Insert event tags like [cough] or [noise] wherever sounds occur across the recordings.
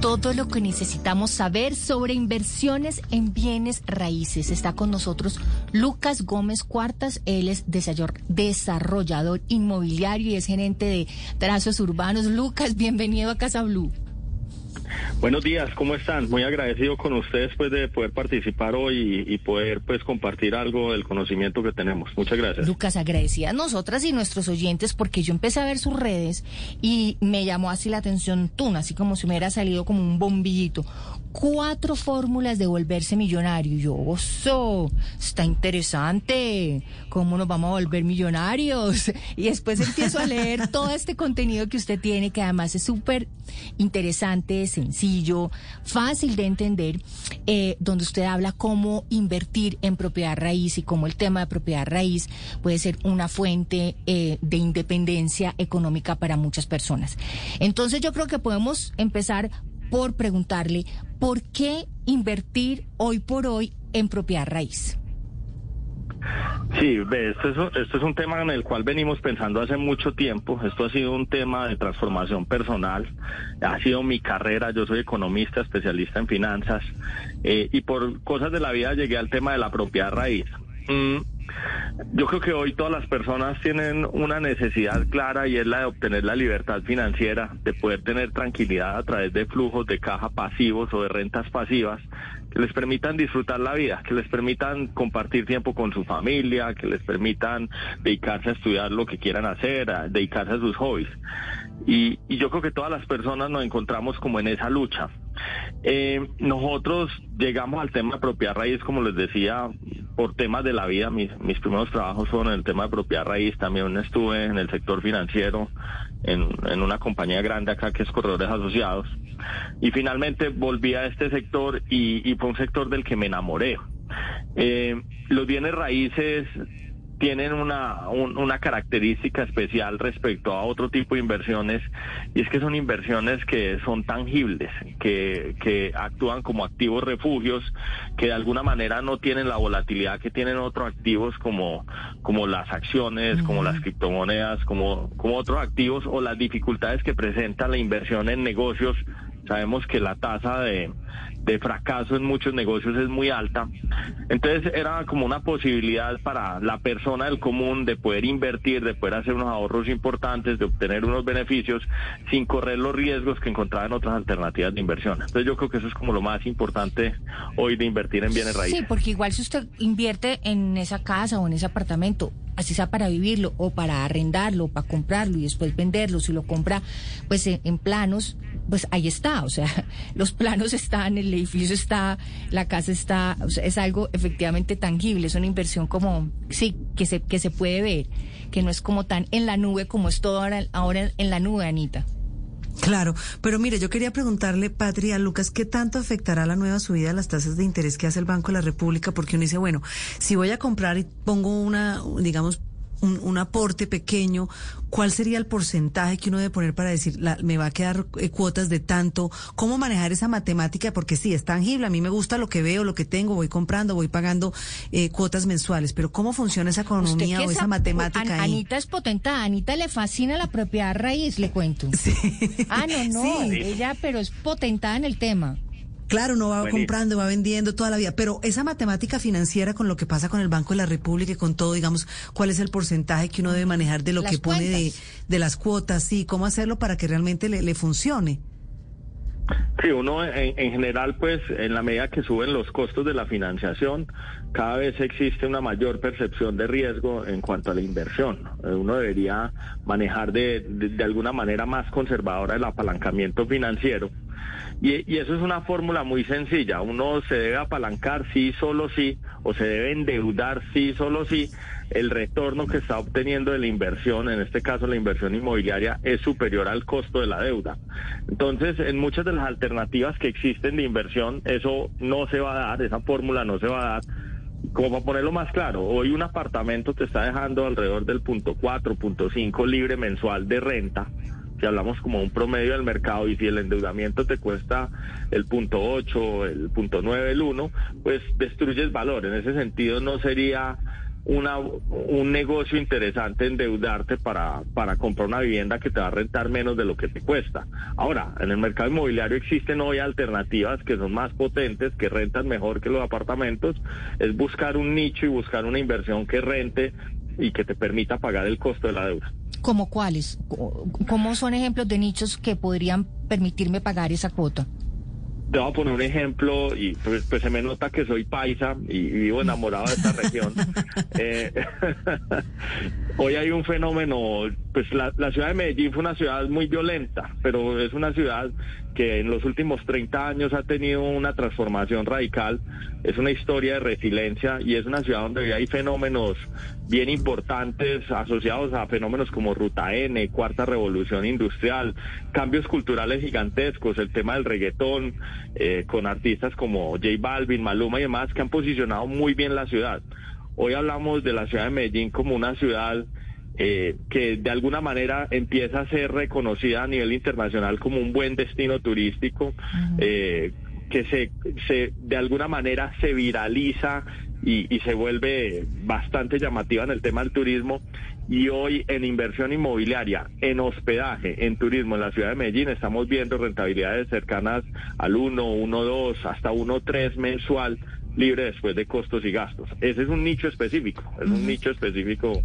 Todo lo que necesitamos saber sobre inversiones en bienes raíces. Está con nosotros Lucas Gómez Cuartas. Él es desarrollador inmobiliario y es gerente de trazos urbanos. Lucas, bienvenido a Casa Blue. Buenos días, ¿cómo están? Muy agradecido con ustedes pues de poder participar hoy y, poder pues compartir algo del conocimiento que tenemos. Muchas gracias. Lucas, agradecida a nosotras y nuestros oyentes porque yo empecé a ver sus redes y me llamó así la atención tú, así como si me hubiera salido como un bombillito cuatro fórmulas de volverse millonario. yo, oso, está interesante. ¿Cómo nos vamos a volver millonarios? Y después empiezo a leer todo este contenido que usted tiene, que además es súper interesante, sencillo, fácil de entender, eh, donde usted habla cómo invertir en propiedad raíz y cómo el tema de propiedad raíz puede ser una fuente eh, de independencia económica para muchas personas. Entonces yo creo que podemos empezar por preguntarle por qué invertir hoy por hoy en propiedad raíz. Sí, esto es, esto es un tema en el cual venimos pensando hace mucho tiempo. Esto ha sido un tema de transformación personal. Ha sido mi carrera. Yo soy economista, especialista en finanzas. Eh, y por cosas de la vida llegué al tema de la propiedad raíz. Mm, yo creo que hoy todas las personas tienen una necesidad clara y es la de obtener la libertad financiera, de poder tener tranquilidad a través de flujos de caja pasivos o de rentas pasivas que les permitan disfrutar la vida, que les permitan compartir tiempo con su familia, que les permitan dedicarse a estudiar lo que quieran hacer, a dedicarse a sus hobbies. Y, y yo creo que todas las personas nos encontramos como en esa lucha. Eh, nosotros llegamos al tema de propiedad raíz, como les decía, por temas de la vida. Mis, mis primeros trabajos fueron en el tema de propiedad raíz. También estuve en el sector financiero, en, en una compañía grande acá que es Corredores Asociados. Y finalmente volví a este sector y, y fue un sector del que me enamoré. Eh, los bienes raíces tienen una, una característica especial respecto a otro tipo de inversiones y es que son inversiones que son tangibles, que, que actúan como activos refugios, que de alguna manera no tienen la volatilidad que tienen otros activos como, como las acciones, como las criptomonedas, como, como otros activos o las dificultades que presenta la inversión en negocios. Sabemos que la tasa de, de fracaso en muchos negocios es muy alta. Entonces era como una posibilidad para la persona del común de poder invertir, de poder hacer unos ahorros importantes, de obtener unos beneficios sin correr los riesgos que encontraba en otras alternativas de inversión. Entonces yo creo que eso es como lo más importante hoy de invertir en bienes raíces. Sí, porque igual si usted invierte en esa casa o en ese apartamento, así sea para vivirlo o para arrendarlo, o para comprarlo y después venderlo, si lo compra pues en, planos, pues ahí está, o sea, [laughs] los planos están, el edificio está, la casa está, o sea, es algo efectivamente tangible, es una inversión como, sí, que se, que se puede ver, que no es como tan en la nube como es todo ahora en la nube, Anita. Claro, pero mire, yo quería preguntarle, Patria, Lucas, ¿qué tanto afectará la nueva subida de las tasas de interés que hace el Banco de la República? Porque uno dice, bueno, si voy a comprar y pongo una, digamos, un, aporte pequeño, ¿cuál sería el porcentaje que uno debe poner para decir, me va a quedar eh, cuotas de tanto? ¿Cómo manejar esa matemática? Porque sí, es tangible, a mí me gusta lo que veo, lo que tengo, voy comprando, voy pagando eh, cuotas mensuales, pero ¿cómo funciona esa economía o esa matemática Anita es potentada, Anita le fascina la propiedad raíz, le cuento. [laughs] Sí. Ah, no, no, ella, pero es potentada en el tema. Claro, no va comprando, va vendiendo toda la vida, pero esa matemática financiera con lo que pasa con el Banco de la República y con todo, digamos, ¿cuál es el porcentaje que uno debe manejar de lo que pone de, de, las cuotas? Sí, ¿cómo hacerlo para que realmente le, le funcione? Sí, uno en, en, general, pues en la medida que suben los costos de la financiación, cada vez existe una mayor percepción de riesgo en cuanto a la inversión. Uno debería manejar de, de, de alguna manera más conservadora el apalancamiento financiero y, eso es una fórmula muy sencilla. Uno se debe apalancar sí, solo sí, o se debe endeudar sí, solo sí, el retorno que está obteniendo de la inversión, en este caso la inversión inmobiliaria, es superior al costo de la deuda. Entonces, en muchas de las alternativas que existen de inversión, eso no se va a dar, esa fórmula no se va a dar. Como para ponerlo más claro, hoy un apartamento te está dejando alrededor del punto cuatro, punto cinco libre mensual de renta si hablamos como un promedio del mercado y si el endeudamiento te cuesta el punto 8, el punto 9, el 1, pues destruyes valor. En ese sentido no sería una, un negocio interesante endeudarte para, para comprar una vivienda que te va a rentar menos de lo que te cuesta. Ahora, en el mercado inmobiliario existen hoy alternativas que son más potentes, que rentan mejor que los apartamentos. Es buscar un nicho y buscar una inversión que rente y que te permita pagar el costo de la deuda. ¿Cómo cuáles? ¿Cómo son ejemplos de nichos que podrían permitirme pagar esa cuota? Te voy a poner un ejemplo y pues, pues se me nota que soy paisa y, vivo enamorado de esta región. [laughs] Eh, [laughs] hoy hay un fenómeno, pues la, ciudad de Medellín fue una ciudad muy violenta, pero es una ciudad que en los últimos 30 años ha tenido una transformación radical. Es una historia de resiliencia y es una ciudad donde hay fenómenos bien importantes asociados a fenómenos como Ruta N, Cuarta Revolución Industrial, cambios culturales gigantescos, el tema del reggaetón, eh, con artistas como J Balvin, Maluma y demás, que han posicionado muy bien la ciudad. Hoy hablamos de la ciudad de Medellín como una ciudad eh, que de alguna manera empieza a ser reconocida a nivel internacional como un buen destino turístico, eh, que se, se de alguna manera se viraliza y, y, se vuelve bastante llamativa en el tema del turismo. Y hoy en inversión inmobiliaria, en hospedaje, en turismo en la ciudad de Medellín, estamos viendo rentabilidades cercanas al 1, 1, 2, hasta 1, 3 mensual libre después de costos y gastos. Ese es un nicho específico, es un nicho específico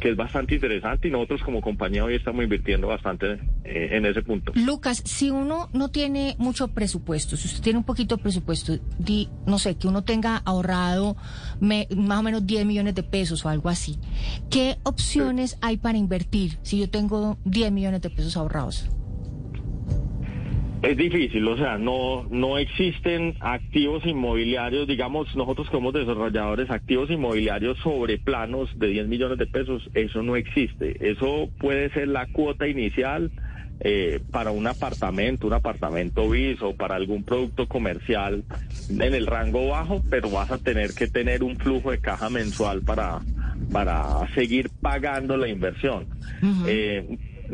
que es bastante interesante y nosotros como compañía hoy estamos invirtiendo bastante eh, en ese punto. Lucas, si uno no tiene mucho presupuesto, si usted tiene un poquito de presupuesto, di, no sé, que uno tenga ahorrado más o menos 10 millones de pesos o algo así, ¿qué opciones hay para invertir si yo tengo 10 millones de pesos ahorrados? Es difícil, o sea, no, no existen activos inmobiliarios, digamos, nosotros como desarrolladores, activos inmobiliarios sobre planos de 10 millones de pesos, eso no existe. Eso puede ser la cuota inicial eh, para un apartamento, un apartamento bis o para algún producto comercial en el rango bajo, pero vas a tener que tener un flujo de caja mensual para, para seguir pagando la inversión.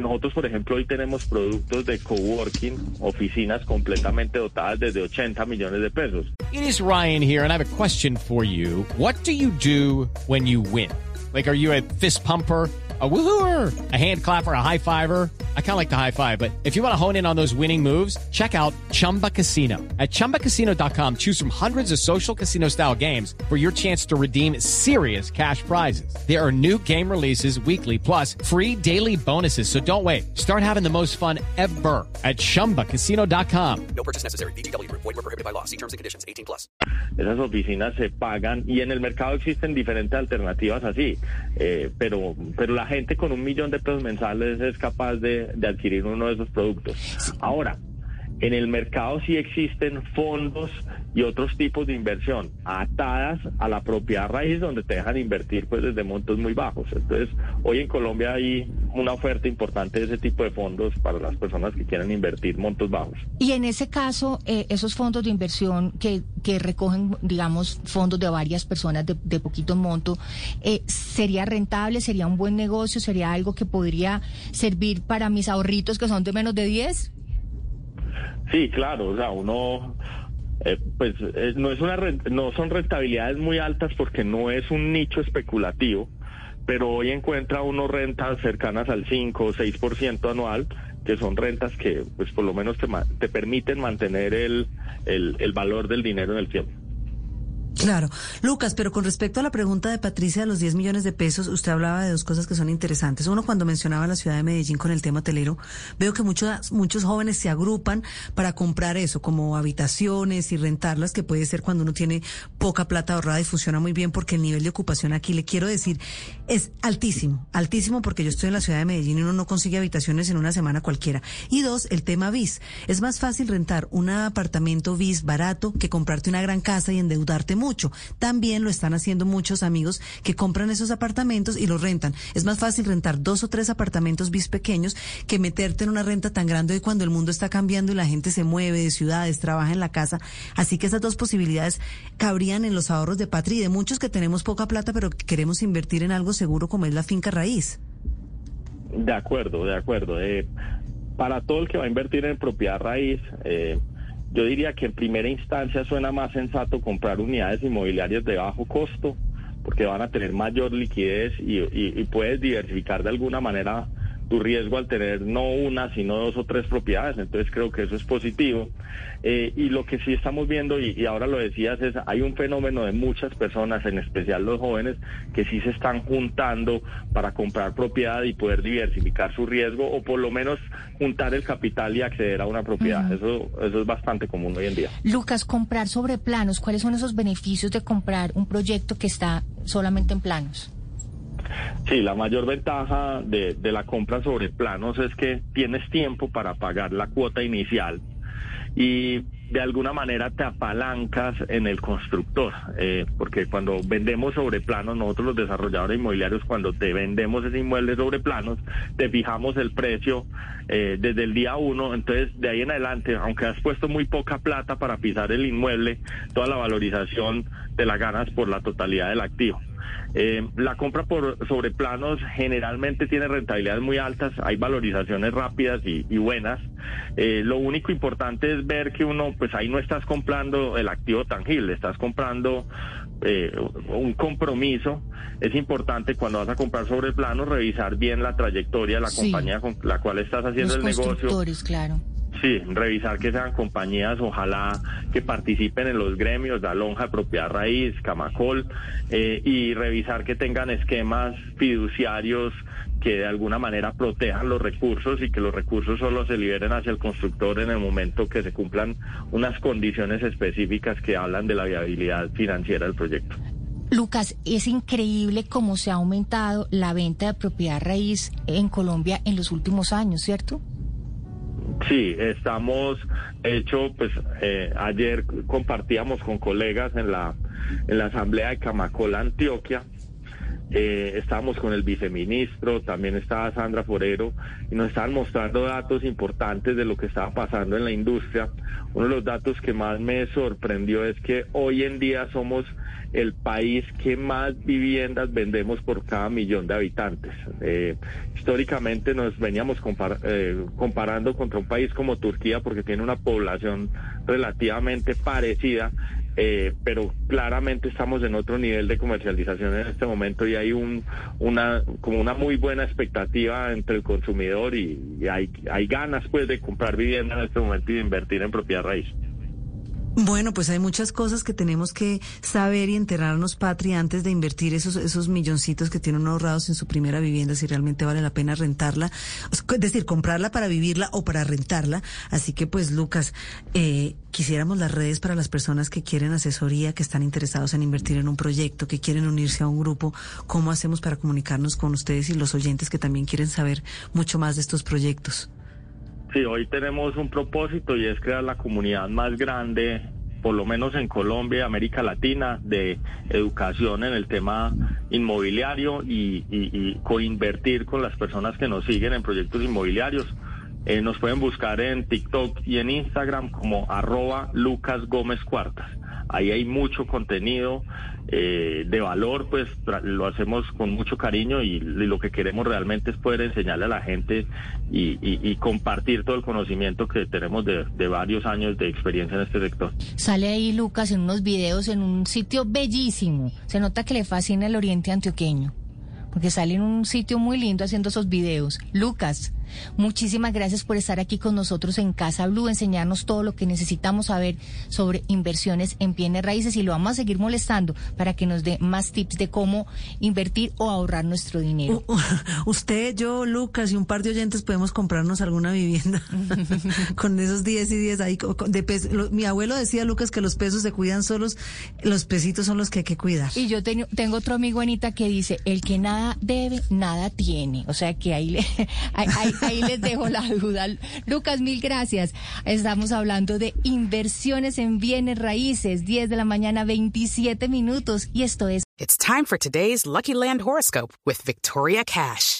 Nosotros, por ejemplo, hoy tenemos productos de coworking, oficinas completamente dotadas desde 80 millones de pesos. It is Ryan here, and I have a question for you. What do you do when you win? Like, are you a fist pumper? A woohooer, a hand clapper, a high fiver. I kind of like the high five, but if you want to hone in on those winning moves, check out Chumba Casino. At ChumbaCasino.com, choose from hundreds of social casino style games for your chance to redeem serious cash prizes. There are new game releases weekly, plus free daily bonuses. So don't wait. Start having the most fun ever at ChumbaCasino.com. No purchase necessary. BGW. Void were prohibited by law. See terms and conditions. 18 plus. Esas oficinas se pagan y en el mercado existen diferentes alternativas así, eh, pero, pero la gente con un millón de pesos mensuales es capaz de, de adquirir uno de esos productos. Ahora, en el mercado sí existen fondos y otros tipos de inversión atadas a la propiedad raíz donde te dejan invertir pues desde montos muy bajos. Entonces, hoy en Colombia hay una oferta importante de ese tipo de fondos para las personas que quieren invertir montos bajos. Y en ese caso, eh, esos fondos de inversión que, que recogen, digamos, fondos de varias personas de, de poquito monto, eh, ¿sería rentable? ¿Sería un buen negocio? ¿Sería algo que podría servir para mis ahorritos que son de menos de 10? Sí, claro, o sea, uno, eh, pues eh, no es una no son rentabilidades muy altas porque no es un nicho especulativo, pero hoy encuentra uno rentas cercanas al 5 o 6% anual, que son rentas que pues por lo menos te, te permiten mantener el, el, el valor del dinero en el tiempo. Claro. Lucas, pero con respecto a la pregunta de Patricia de los 10 millones de pesos, usted hablaba de dos cosas que son interesantes. Uno, cuando mencionaba la ciudad de Medellín con el tema hotelero, veo que muchos, muchos jóvenes se agrupan para comprar eso, como habitaciones y rentarlas, que puede ser cuando uno tiene poca plata ahorrada y funciona muy bien porque el nivel de ocupación aquí, le quiero decir, es altísimo, altísimo porque yo estoy en la ciudad de Medellín y uno no consigue habitaciones en una semana cualquiera. Y dos, el tema bis. Es más fácil rentar un apartamento bis barato que comprarte una gran casa y endeudarte mucho mucho. También lo están haciendo muchos amigos que compran esos apartamentos y los rentan. Es más fácil rentar dos o tres apartamentos bis pequeños que meterte en una renta tan grande hoy cuando el mundo está cambiando y la gente se mueve de ciudades, trabaja en la casa. Así que esas dos posibilidades cabrían en los ahorros de Patria y de muchos que tenemos poca plata pero que queremos invertir en algo seguro como es la finca raíz. De acuerdo, de acuerdo. Eh, para todo el que va a invertir en propiedad raíz, eh, yo diría que en primera instancia suena más sensato comprar unidades inmobiliarias de bajo costo, porque van a tener mayor liquidez y, puedes diversificar de alguna manera tu riesgo al tener no una, sino dos o tres propiedades. Entonces creo que eso es positivo. Eh, y lo que sí estamos viendo, y, ahora lo decías, es hay un fenómeno de muchas personas, en especial los jóvenes, que sí se están juntando para comprar propiedad y poder diversificar su riesgo o por lo menos juntar el capital y acceder a una propiedad. Eso, eso es bastante común hoy en día. Lucas, comprar sobre planos, ¿cuáles son esos beneficios de comprar un proyecto que está solamente en planos? Sí, la mayor ventaja de, la compra sobre planos es que tienes tiempo para pagar la cuota inicial y de alguna manera te apalancas en el constructor, eh, porque cuando vendemos sobre planos, nosotros los desarrolladores inmobiliarios, cuando te vendemos ese inmueble sobre planos, te fijamos el precio eh, desde el día uno, entonces de ahí en adelante, aunque has puesto muy poca plata para pisar el inmueble, toda la valorización te la ganas por la totalidad del activo. Eh, la compra por sobre planos generalmente tiene rentabilidades muy altas, hay valorizaciones rápidas y, buenas. Eh, lo único importante es ver que uno, pues ahí no estás comprando el activo tangible, estás comprando eh, un compromiso. Es importante cuando vas a comprar sobre planos revisar bien la trayectoria de la compañía con la cual estás haciendo el negocio. claro Sí, revisar que sean compañías, ojalá que participen en los gremios, la lonja de propiedad raíz, Camacol, eh, y revisar que tengan esquemas fiduciarios que de alguna manera protejan los recursos y que los recursos solo se liberen hacia el constructor en el momento que se cumplan unas condiciones específicas que hablan de la viabilidad financiera del proyecto. Lucas, es increíble cómo se ha aumentado la venta de propiedad raíz en Colombia en los últimos años, ¿cierto? Sí, estamos, hecho, pues eh, ayer compartíamos con colegas en la, en la asamblea de Camacola, Antioquia, eh, estábamos con el viceministro, también estaba Sandra Forero, y nos estaban mostrando datos importantes de lo que estaba pasando en la industria. Uno de los datos que más me sorprendió es que hoy en día somos el país que más viviendas vendemos por cada millón de habitantes. Eh, históricamente nos veníamos eh, comparando contra un país como Turquía porque tiene una población relativamente parecida, eh, pero claramente estamos en otro nivel de comercialización en este momento y hay un, una, como una muy buena expectativa entre el consumidor y, hay, hay ganas pues de comprar vivienda en este momento y de invertir en propiedad raíz. Bueno, pues hay muchas cosas que tenemos que saber y enterarnos, Patria, antes de invertir esos, esos milloncitos que tienen ahorrados en su primera vivienda, si realmente vale la pena rentarla, es decir, comprarla para vivirla o para rentarla. Así que, pues, Lucas, eh, quisiéramos las redes para las personas que quieren asesoría, que están interesados en invertir en un proyecto, que quieren unirse a un grupo. ¿Cómo hacemos para comunicarnos con ustedes y los oyentes que también quieren saber mucho más de estos proyectos? Sí, hoy tenemos un propósito y es crear la comunidad más grande, por lo menos en Colombia y América Latina, de educación en el tema inmobiliario y, coinvertir con las personas que nos siguen en proyectos inmobiliarios. Eh, nos pueden buscar en TikTok y en Instagram como arroba Lucas Gómez Cuartas. Ahí hay mucho contenido eh, de valor, pues lo hacemos con mucho cariño y, lo que queremos realmente es poder enseñarle a la gente y, compartir todo el conocimiento que tenemos de, de, varios años de experiencia en este sector. Sale ahí Lucas en unos videos en un sitio bellísimo. Se nota que le fascina el oriente antioqueño porque sale en un sitio muy lindo haciendo esos videos. Lucas, muchísimas gracias por estar aquí con nosotros en Casa Blue, enseñarnos todo lo que necesitamos saber sobre inversiones en bienes raíces y lo vamos a seguir molestando para que nos dé más tips de cómo invertir o ahorrar nuestro dinero. usted, yo, Lucas y un par de oyentes podemos comprarnos alguna vivienda [laughs] con esos 10 y 10 ahí. De mi abuelo decía, Lucas, que los pesos se cuidan solos, los pesitos son los que hay que cuidar. Y yo tengo, tengo otro amigo, Anita, que dice, el que nada debe, nada tiene. O sea que ahí, le, [laughs] ahí, Ahí les dejo la duda. Lucas, mil gracias. Estamos hablando de inversiones en bienes raíces, 10 de la mañana, 27 minutos. Y esto es It's time for today's Lucky Land horoscope with Victoria Cash.